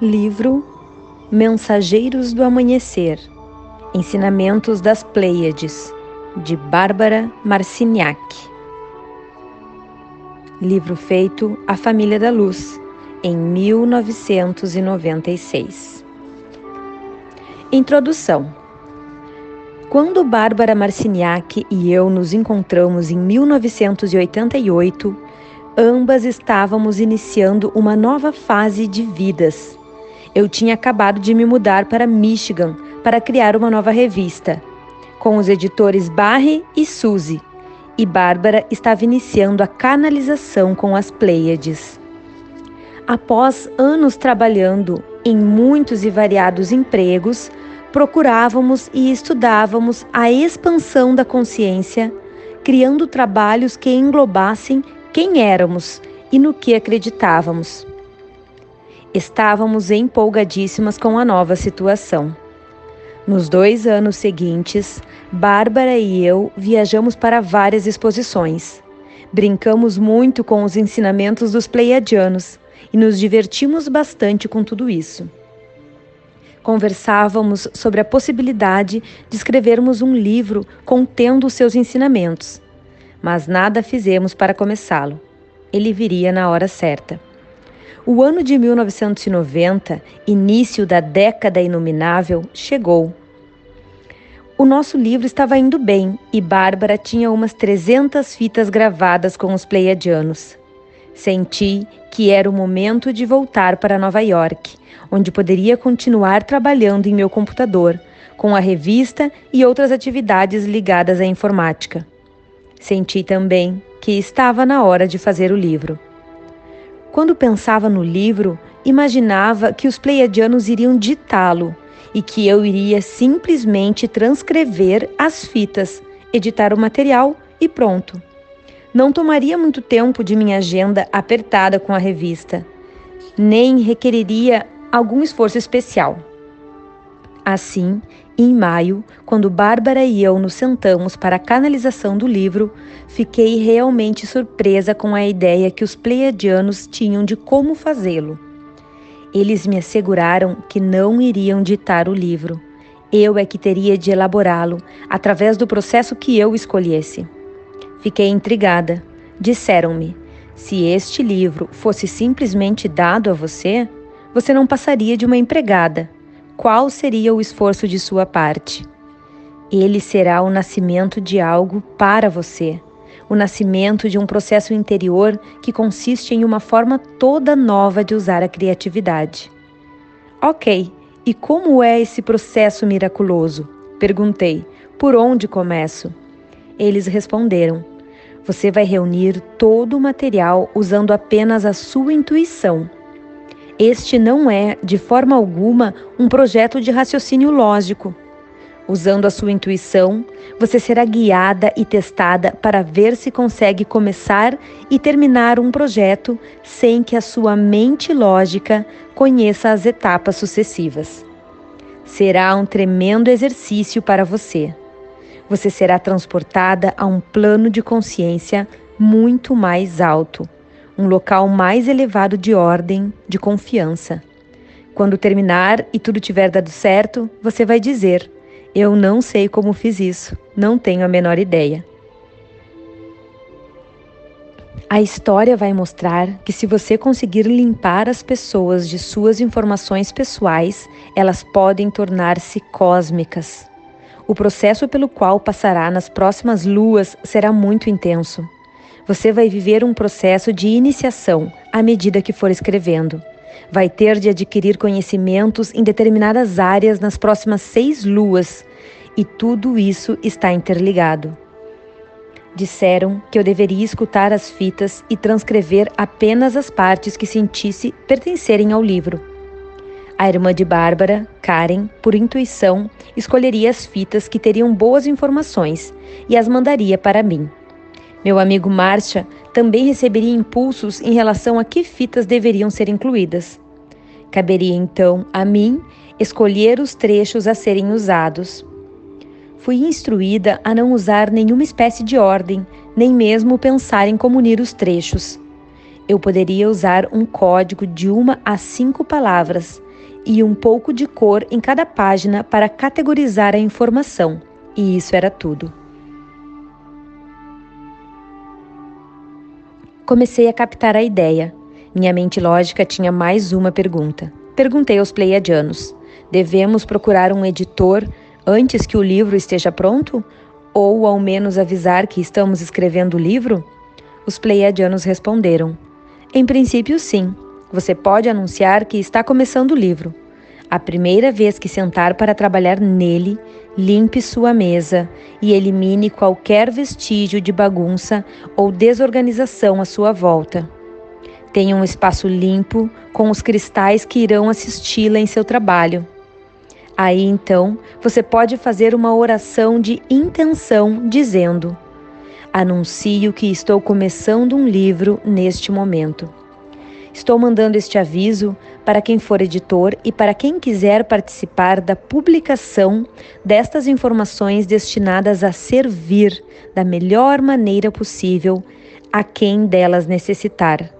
Livro Mensageiros do Amanhecer Ensinamentos das Pleiades, de Bárbara Marciniak. Livro feito à Família da Luz, em 1996. Introdução Quando Bárbara Marciniak e eu nos encontramos em 1988, ambas estávamos iniciando uma nova fase de vidas eu tinha acabado de me mudar para Michigan para criar uma nova revista, com os editores Barry e Suzy, e Bárbara estava iniciando a canalização com as Pleiades. Após anos trabalhando em muitos e variados empregos, procurávamos e estudávamos a expansão da consciência, criando trabalhos que englobassem quem éramos e no que acreditávamos. Estávamos empolgadíssimas com a nova situação. Nos dois anos seguintes, Bárbara e eu viajamos para várias exposições. Brincamos muito com os ensinamentos dos pleiadianos e nos divertimos bastante com tudo isso. Conversávamos sobre a possibilidade de escrevermos um livro contendo os seus ensinamentos, mas nada fizemos para começá-lo. Ele viria na hora certa. O ano de 1990, início da década inominável, chegou. O nosso livro estava indo bem e Bárbara tinha umas 300 fitas gravadas com os pleiadianos. Senti que era o momento de voltar para Nova York, onde poderia continuar trabalhando em meu computador, com a revista e outras atividades ligadas à informática. Senti também que estava na hora de fazer o livro. Quando pensava no livro, imaginava que os pleiadianos iriam ditá-lo e que eu iria simplesmente transcrever as fitas, editar o material e pronto. Não tomaria muito tempo de minha agenda apertada com a revista, nem requeriria algum esforço especial. Assim, em maio, quando Bárbara e eu nos sentamos para a canalização do livro, fiquei realmente surpresa com a ideia que os pleiadianos tinham de como fazê-lo. Eles me asseguraram que não iriam ditar o livro. Eu é que teria de elaborá-lo através do processo que eu escolhesse. Fiquei intrigada. Disseram-me: se este livro fosse simplesmente dado a você, você não passaria de uma empregada qual seria o esforço de sua parte? Ele será o nascimento de algo para você, o nascimento de um processo interior que consiste em uma forma toda nova de usar a criatividade. Ok, e como é esse processo miraculoso? Perguntei. Por onde começo? Eles responderam: Você vai reunir todo o material usando apenas a sua intuição este não é, de forma alguma, um projeto de raciocínio lógico. Usando a sua intuição, você será guiada e testada para ver se consegue começar e terminar um projeto sem que a sua mente lógica conheça as etapas sucessivas. Será um tremendo exercício para você. Você será transportada a um plano de consciência muito mais alto um local mais elevado de ordem, de confiança. Quando terminar e tudo tiver dado certo, você vai dizer: Eu não sei como fiz isso, não tenho a menor ideia. A história vai mostrar que, se você conseguir limpar as pessoas de suas informações pessoais, elas podem tornar-se cósmicas. O processo pelo qual passará nas próximas luas será muito intenso. Você vai viver um processo de iniciação à medida que for escrevendo. Vai ter de adquirir conhecimentos em determinadas áreas nas próximas seis luas, e tudo isso está interligado. Disseram que eu deveria escutar as fitas e transcrever apenas as partes que sentisse pertencerem ao livro. A irmã de Bárbara, Karen, por intuição, escolheria as fitas que teriam boas informações e as mandaria para mim. Meu amigo Márcia também receberia impulsos em relação a que fitas deveriam ser incluídas. Caberia então a mim escolher os trechos a serem usados. Fui instruída a não usar nenhuma espécie de ordem, nem mesmo pensar em como unir os trechos. Eu poderia usar um código de uma a cinco palavras, e um pouco de cor em cada página para categorizar a informação, e isso era tudo. Comecei a captar a ideia. Minha mente lógica tinha mais uma pergunta. Perguntei aos pleiadianos: devemos procurar um editor antes que o livro esteja pronto? Ou ao menos avisar que estamos escrevendo o livro? Os pleiadianos responderam: Em princípio, sim. Você pode anunciar que está começando o livro. A primeira vez que sentar para trabalhar nele, limpe sua mesa e elimine qualquer vestígio de bagunça ou desorganização à sua volta. Tenha um espaço limpo com os cristais que irão assisti-la em seu trabalho. Aí então você pode fazer uma oração de intenção dizendo: Anuncio que estou começando um livro neste momento. Estou mandando este aviso para quem for editor e para quem quiser participar da publicação destas informações destinadas a servir da melhor maneira possível a quem delas necessitar.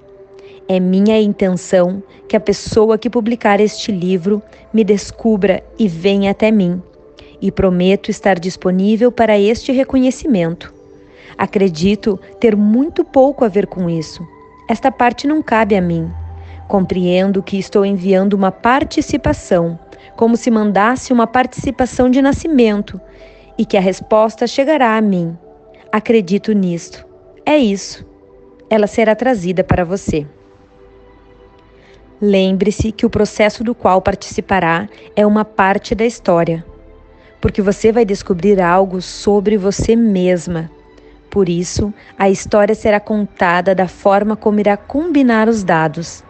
É minha intenção que a pessoa que publicar este livro me descubra e venha até mim, e prometo estar disponível para este reconhecimento. Acredito ter muito pouco a ver com isso. Esta parte não cabe a mim. Compreendo que estou enviando uma participação, como se mandasse uma participação de nascimento, e que a resposta chegará a mim. Acredito nisto. É isso. Ela será trazida para você. Lembre-se que o processo do qual participará é uma parte da história, porque você vai descobrir algo sobre você mesma. Por isso, a história será contada da forma como irá combinar os dados.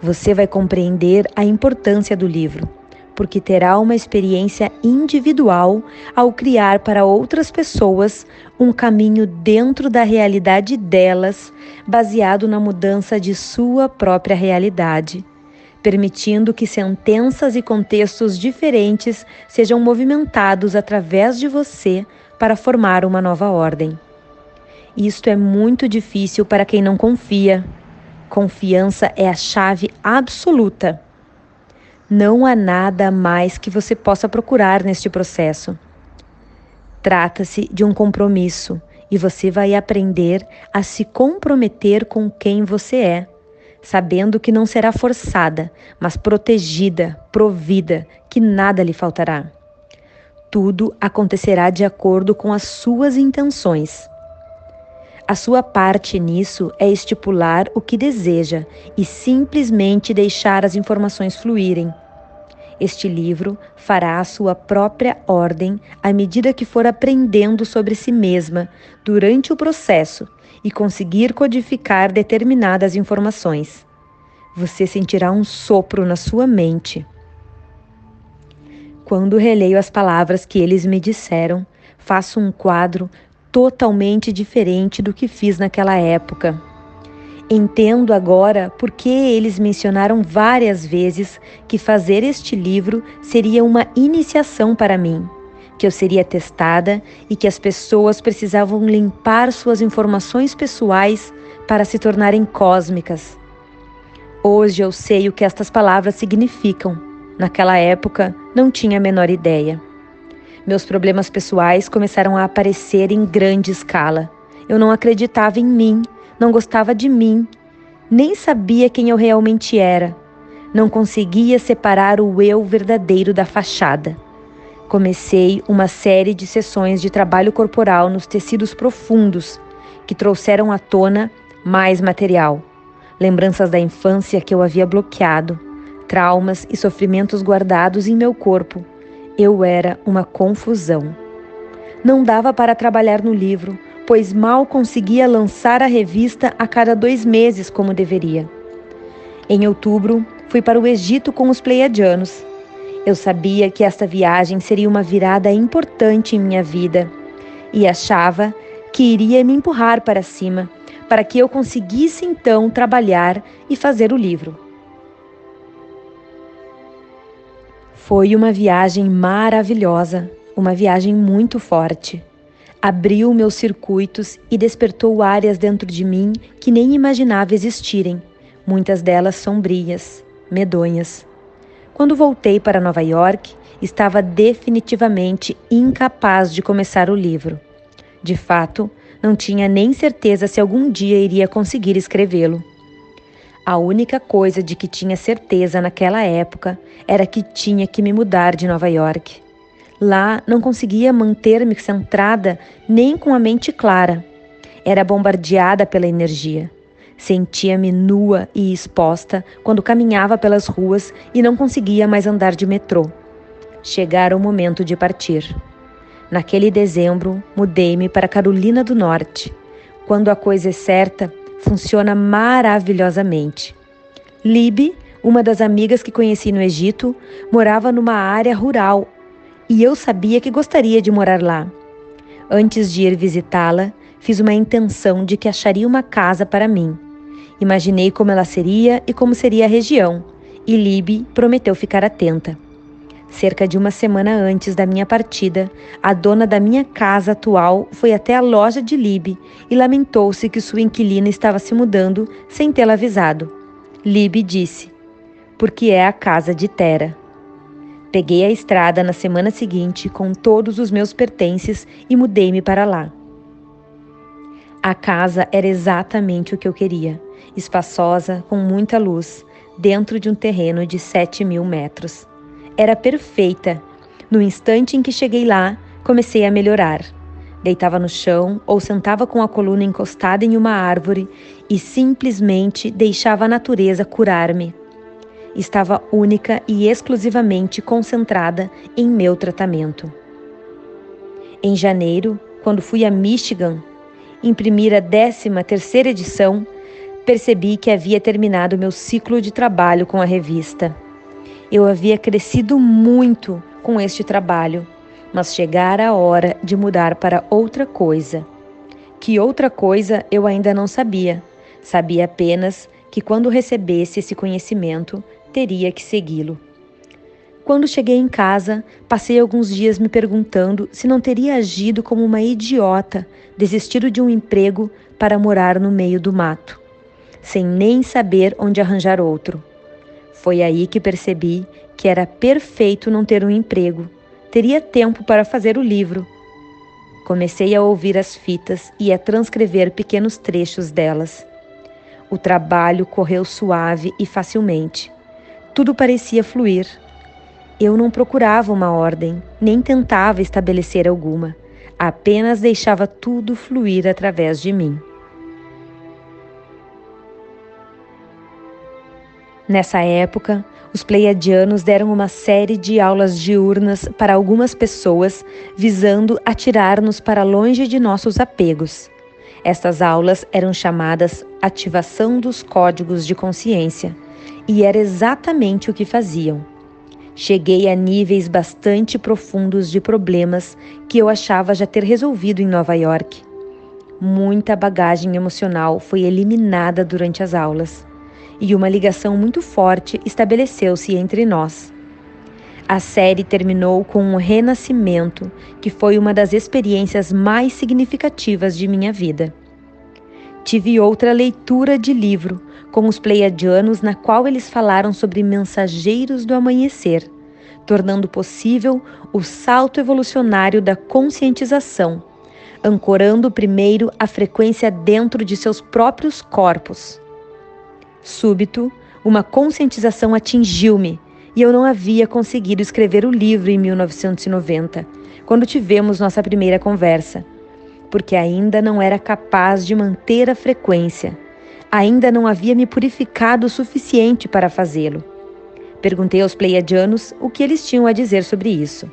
Você vai compreender a importância do livro, porque terá uma experiência individual ao criar para outras pessoas um caminho dentro da realidade delas, baseado na mudança de sua própria realidade, permitindo que sentenças e contextos diferentes sejam movimentados através de você para formar uma nova ordem. Isto é muito difícil para quem não confia. Confiança é a chave absoluta. Não há nada mais que você possa procurar neste processo. Trata-se de um compromisso e você vai aprender a se comprometer com quem você é, sabendo que não será forçada, mas protegida, provida, que nada lhe faltará. Tudo acontecerá de acordo com as suas intenções. A sua parte nisso é estipular o que deseja e simplesmente deixar as informações fluírem. Este livro fará a sua própria ordem à medida que for aprendendo sobre si mesma durante o processo e conseguir codificar determinadas informações. Você sentirá um sopro na sua mente. Quando releio as palavras que eles me disseram, faço um quadro totalmente diferente do que fiz naquela época. Entendo agora por que eles mencionaram várias vezes que fazer este livro seria uma iniciação para mim, que eu seria testada e que as pessoas precisavam limpar suas informações pessoais para se tornarem cósmicas. Hoje eu sei o que estas palavras significam. Naquela época, não tinha a menor ideia. Meus problemas pessoais começaram a aparecer em grande escala. Eu não acreditava em mim, não gostava de mim, nem sabia quem eu realmente era. Não conseguia separar o eu verdadeiro da fachada. Comecei uma série de sessões de trabalho corporal nos tecidos profundos que trouxeram à tona mais material, lembranças da infância que eu havia bloqueado, traumas e sofrimentos guardados em meu corpo eu era uma confusão. Não dava para trabalhar no livro, pois mal conseguia lançar a revista a cada dois meses como deveria. Em outubro, fui para o Egito com os Pleiadianos. Eu sabia que esta viagem seria uma virada importante em minha vida e achava que iria me empurrar para cima, para que eu conseguisse então trabalhar e fazer o livro. Foi uma viagem maravilhosa, uma viagem muito forte. Abriu meus circuitos e despertou áreas dentro de mim que nem imaginava existirem, muitas delas sombrias, medonhas. Quando voltei para Nova York, estava definitivamente incapaz de começar o livro. De fato, não tinha nem certeza se algum dia iria conseguir escrevê-lo. A única coisa de que tinha certeza naquela época era que tinha que me mudar de Nova York. Lá não conseguia manter-me centrada nem com a mente clara. Era bombardeada pela energia. Sentia-me nua e exposta quando caminhava pelas ruas e não conseguia mais andar de metrô. Chegara o momento de partir. Naquele dezembro, mudei-me para Carolina do Norte. Quando a coisa é certa, funciona maravilhosamente. Libe, uma das amigas que conheci no Egito, morava numa área rural e eu sabia que gostaria de morar lá. Antes de ir visitá-la, fiz uma intenção de que acharia uma casa para mim. Imaginei como ela seria e como seria a região, e Libe prometeu ficar atenta. Cerca de uma semana antes da minha partida, a dona da minha casa atual foi até a loja de Libe e lamentou-se que sua inquilina estava se mudando sem tê-la avisado. Libe disse: Porque é a casa de Tera. Peguei a estrada na semana seguinte com todos os meus pertences e mudei-me para lá. A casa era exatamente o que eu queria: espaçosa, com muita luz, dentro de um terreno de 7 mil metros era perfeita. No instante em que cheguei lá, comecei a melhorar. Deitava no chão ou sentava com a coluna encostada em uma árvore e simplesmente deixava a natureza curar-me. Estava única e exclusivamente concentrada em meu tratamento. Em janeiro, quando fui a Michigan imprimir a 13 terceira edição, percebi que havia terminado meu ciclo de trabalho com a revista. Eu havia crescido muito com este trabalho, mas chegara a hora de mudar para outra coisa. Que outra coisa eu ainda não sabia. Sabia apenas que quando recebesse esse conhecimento, teria que segui-lo. Quando cheguei em casa, passei alguns dias me perguntando se não teria agido como uma idiota, desistido de um emprego para morar no meio do mato, sem nem saber onde arranjar outro. Foi aí que percebi que era perfeito não ter um emprego. Teria tempo para fazer o livro. Comecei a ouvir as fitas e a transcrever pequenos trechos delas. O trabalho correu suave e facilmente. Tudo parecia fluir. Eu não procurava uma ordem, nem tentava estabelecer alguma. Apenas deixava tudo fluir através de mim. Nessa época, os pleiadianos deram uma série de aulas diurnas para algumas pessoas, visando atirar-nos para longe de nossos apegos. Estas aulas eram chamadas ativação dos códigos de consciência, e era exatamente o que faziam. Cheguei a níveis bastante profundos de problemas que eu achava já ter resolvido em Nova York. Muita bagagem emocional foi eliminada durante as aulas e uma ligação muito forte estabeleceu-se entre nós. A série terminou com um renascimento que foi uma das experiências mais significativas de minha vida. Tive outra leitura de livro com os pleiadianos na qual eles falaram sobre mensageiros do amanhecer, tornando possível o salto evolucionário da conscientização, ancorando primeiro a frequência dentro de seus próprios corpos Súbito, uma conscientização atingiu-me e eu não havia conseguido escrever o livro em 1990, quando tivemos nossa primeira conversa, porque ainda não era capaz de manter a frequência, ainda não havia me purificado o suficiente para fazê-lo. Perguntei aos pleiadianos o que eles tinham a dizer sobre isso.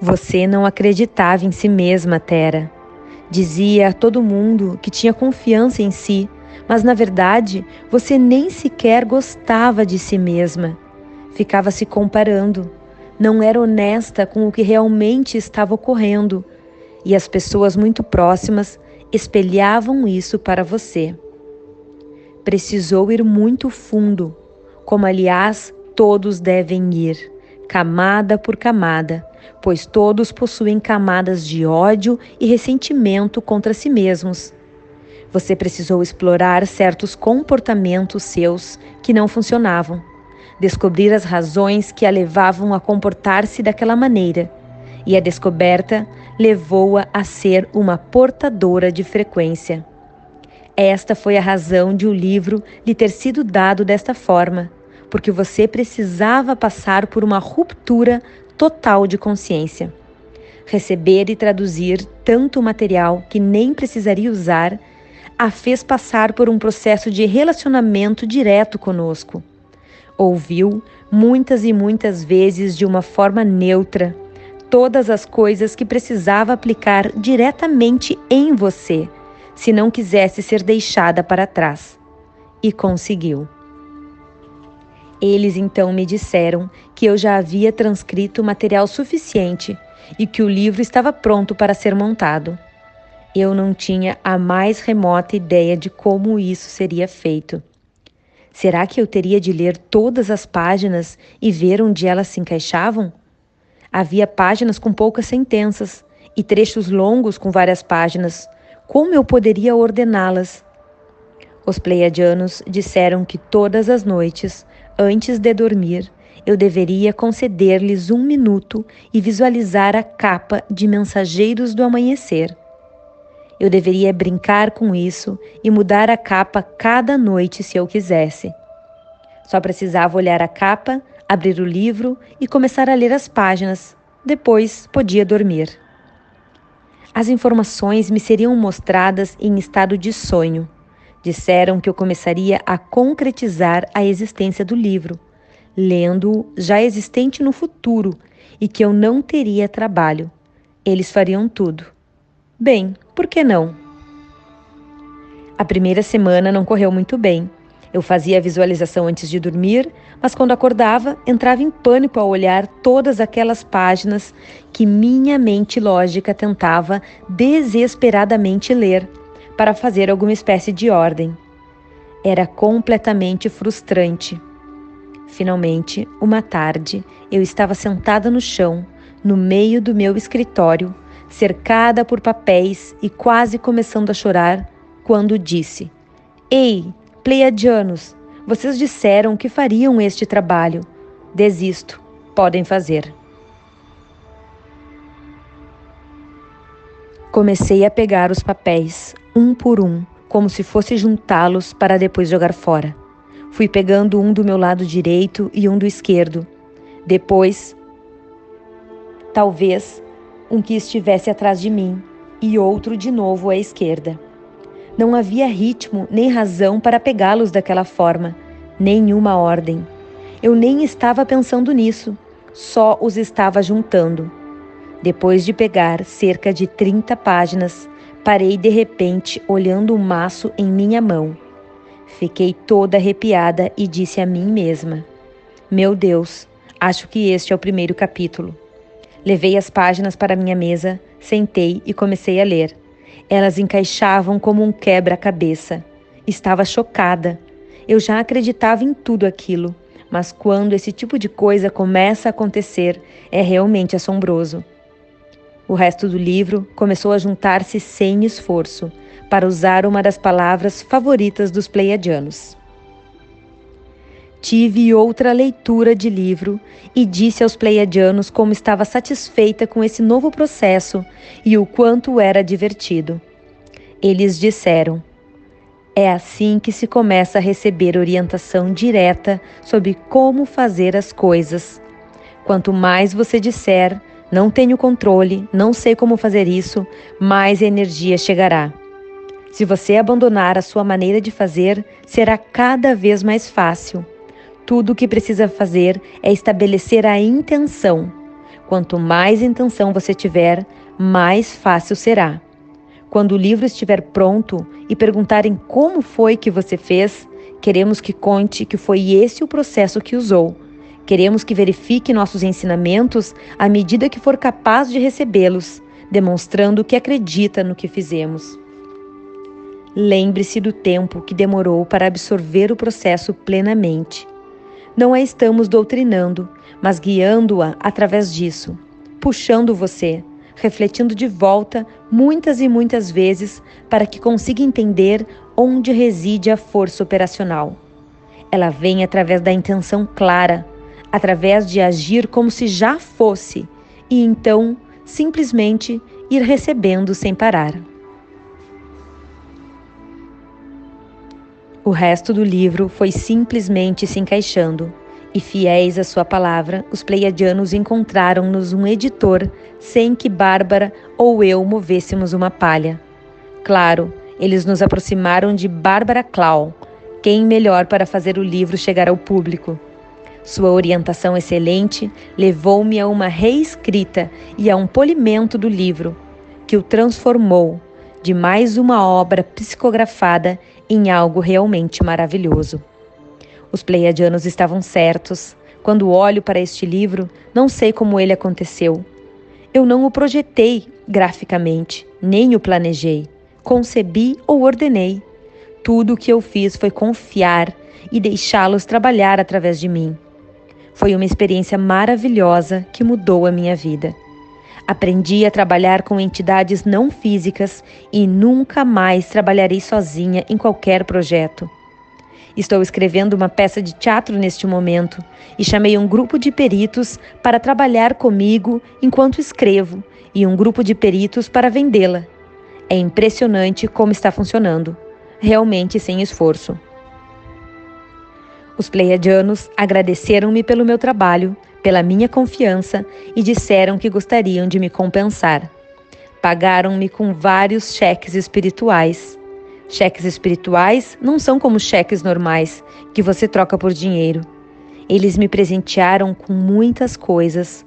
Você não acreditava em si mesma, Tera. Dizia a todo mundo que tinha confiança em si, mas na verdade você nem sequer gostava de si mesma. Ficava se comparando, não era honesta com o que realmente estava ocorrendo, e as pessoas muito próximas espelhavam isso para você. Precisou ir muito fundo, como aliás todos devem ir, camada por camada, pois todos possuem camadas de ódio e ressentimento contra si mesmos. Você precisou explorar certos comportamentos seus que não funcionavam, descobrir as razões que a levavam a comportar-se daquela maneira, e a descoberta levou-a a ser uma portadora de frequência. Esta foi a razão de o livro lhe ter sido dado desta forma, porque você precisava passar por uma ruptura total de consciência. Receber e traduzir tanto material que nem precisaria usar a fez passar por um processo de relacionamento direto conosco. Ouviu muitas e muitas vezes de uma forma neutra todas as coisas que precisava aplicar diretamente em você, se não quisesse ser deixada para trás. E conseguiu. Eles então me disseram que eu já havia transcrito material suficiente e que o livro estava pronto para ser montado. Eu não tinha a mais remota ideia de como isso seria feito. Será que eu teria de ler todas as páginas e ver onde elas se encaixavam? Havia páginas com poucas sentenças e trechos longos com várias páginas. Como eu poderia ordená-las? Os pleiadianos disseram que todas as noites, antes de dormir, eu deveria conceder-lhes um minuto e visualizar a capa de Mensageiros do Amanhecer. Eu deveria brincar com isso e mudar a capa cada noite se eu quisesse. Só precisava olhar a capa, abrir o livro e começar a ler as páginas. Depois podia dormir. As informações me seriam mostradas em estado de sonho. Disseram que eu começaria a concretizar a existência do livro, lendo-o já existente no futuro e que eu não teria trabalho. Eles fariam tudo. Bem, por que não? A primeira semana não correu muito bem. Eu fazia a visualização antes de dormir, mas quando acordava, entrava em pânico ao olhar todas aquelas páginas que minha mente lógica tentava desesperadamente ler para fazer alguma espécie de ordem. Era completamente frustrante. Finalmente, uma tarde, eu estava sentada no chão, no meio do meu escritório, cercada por papéis e quase começando a chorar, quando disse: Ei, Pleiadianos, vocês disseram que fariam este trabalho. Desisto, podem fazer. Comecei a pegar os papéis, um por um, como se fosse juntá-los para depois jogar fora. Fui pegando um do meu lado direito e um do esquerdo. Depois, talvez, um que estivesse atrás de mim e outro de novo à esquerda. Não havia ritmo nem razão para pegá-los daquela forma, nenhuma ordem. Eu nem estava pensando nisso, só os estava juntando. Depois de pegar cerca de 30 páginas, parei de repente olhando o maço em minha mão. Fiquei toda arrepiada e disse a mim mesma: Meu Deus, acho que este é o primeiro capítulo. Levei as páginas para minha mesa, sentei e comecei a ler. Elas encaixavam como um quebra-cabeça. Estava chocada. Eu já acreditava em tudo aquilo, mas quando esse tipo de coisa começa a acontecer, é realmente assombroso. O resto do livro começou a juntar-se sem esforço, para usar uma das palavras favoritas dos pleiadianos tive outra leitura de livro e disse aos pleiadianos como estava satisfeita com esse novo processo e o quanto era divertido. Eles disseram: É assim que se começa a receber orientação direta sobre como fazer as coisas. Quanto mais você disser, não tenho controle, não sei como fazer isso, mais energia chegará. Se você abandonar a sua maneira de fazer, será cada vez mais fácil. Tudo o que precisa fazer é estabelecer a intenção. Quanto mais intenção você tiver, mais fácil será. Quando o livro estiver pronto e perguntarem como foi que você fez, queremos que conte que foi esse o processo que usou. Queremos que verifique nossos ensinamentos à medida que for capaz de recebê-los, demonstrando que acredita no que fizemos. Lembre-se do tempo que demorou para absorver o processo plenamente. Não a estamos doutrinando, mas guiando-a através disso, puxando você, refletindo de volta muitas e muitas vezes para que consiga entender onde reside a força operacional. Ela vem através da intenção clara, através de agir como se já fosse e então simplesmente ir recebendo sem parar. O resto do livro foi simplesmente se encaixando, e fiéis à sua palavra, os pleiadianos encontraram-nos um editor sem que Bárbara ou eu movêssemos uma palha. Claro, eles nos aproximaram de Bárbara Clau, quem melhor para fazer o livro chegar ao público. Sua orientação excelente levou-me a uma reescrita e a um polimento do livro, que o transformou de mais uma obra psicografada em algo realmente maravilhoso. Os pleiadianos estavam certos. Quando olho para este livro, não sei como ele aconteceu. Eu não o projetei graficamente, nem o planejei, concebi ou ordenei. Tudo o que eu fiz foi confiar e deixá-los trabalhar através de mim. Foi uma experiência maravilhosa que mudou a minha vida. Aprendi a trabalhar com entidades não físicas e nunca mais trabalharei sozinha em qualquer projeto. Estou escrevendo uma peça de teatro neste momento e chamei um grupo de peritos para trabalhar comigo enquanto escrevo e um grupo de peritos para vendê-la. É impressionante como está funcionando, realmente sem esforço. Os pleiadianos agradeceram-me pelo meu trabalho, pela minha confiança e disseram que gostariam de me compensar. Pagaram-me com vários cheques espirituais. Cheques espirituais não são como cheques normais que você troca por dinheiro. Eles me presentearam com muitas coisas.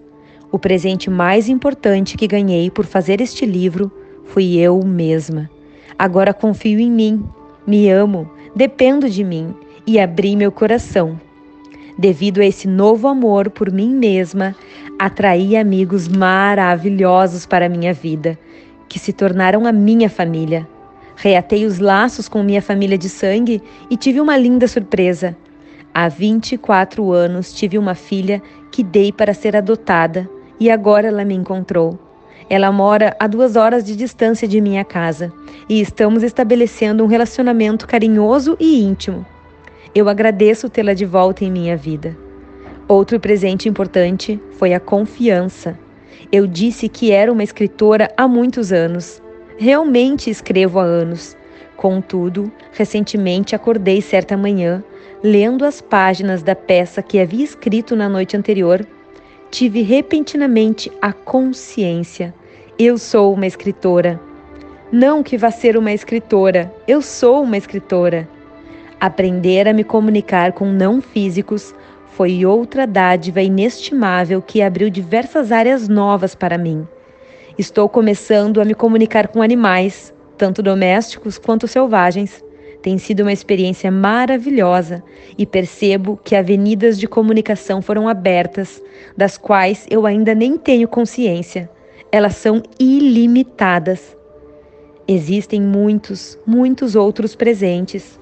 O presente mais importante que ganhei por fazer este livro fui eu mesma. Agora confio em mim, me amo, dependo de mim e abri meu coração. Devido a esse novo amor por mim mesma, atraí amigos maravilhosos para minha vida, que se tornaram a minha família. Reatei os laços com minha família de sangue e tive uma linda surpresa. Há 24 anos tive uma filha que dei para ser adotada e agora ela me encontrou. Ela mora a duas horas de distância de minha casa e estamos estabelecendo um relacionamento carinhoso e íntimo. Eu agradeço tê-la de volta em minha vida. Outro presente importante foi a confiança. Eu disse que era uma escritora há muitos anos. Realmente escrevo há anos. Contudo, recentemente acordei certa manhã, lendo as páginas da peça que havia escrito na noite anterior, tive repentinamente a consciência. Eu sou uma escritora. Não que vá ser uma escritora, eu sou uma escritora. Aprender a me comunicar com não físicos foi outra dádiva inestimável que abriu diversas áreas novas para mim. Estou começando a me comunicar com animais, tanto domésticos quanto selvagens. Tem sido uma experiência maravilhosa e percebo que avenidas de comunicação foram abertas, das quais eu ainda nem tenho consciência. Elas são ilimitadas. Existem muitos, muitos outros presentes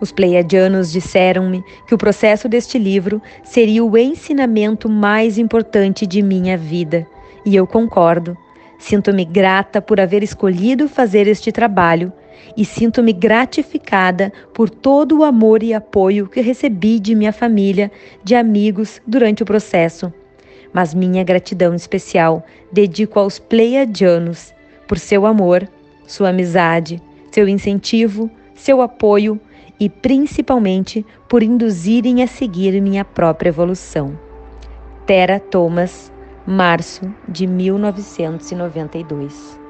os pleiadianos disseram-me que o processo deste livro seria o ensinamento mais importante de minha vida, e eu concordo. Sinto-me grata por haver escolhido fazer este trabalho e sinto-me gratificada por todo o amor e apoio que recebi de minha família, de amigos durante o processo. Mas minha gratidão especial dedico aos pleiadianos por seu amor, sua amizade, seu incentivo, seu apoio e principalmente por induzirem a seguir minha própria evolução. Tera Thomas, março de 1992.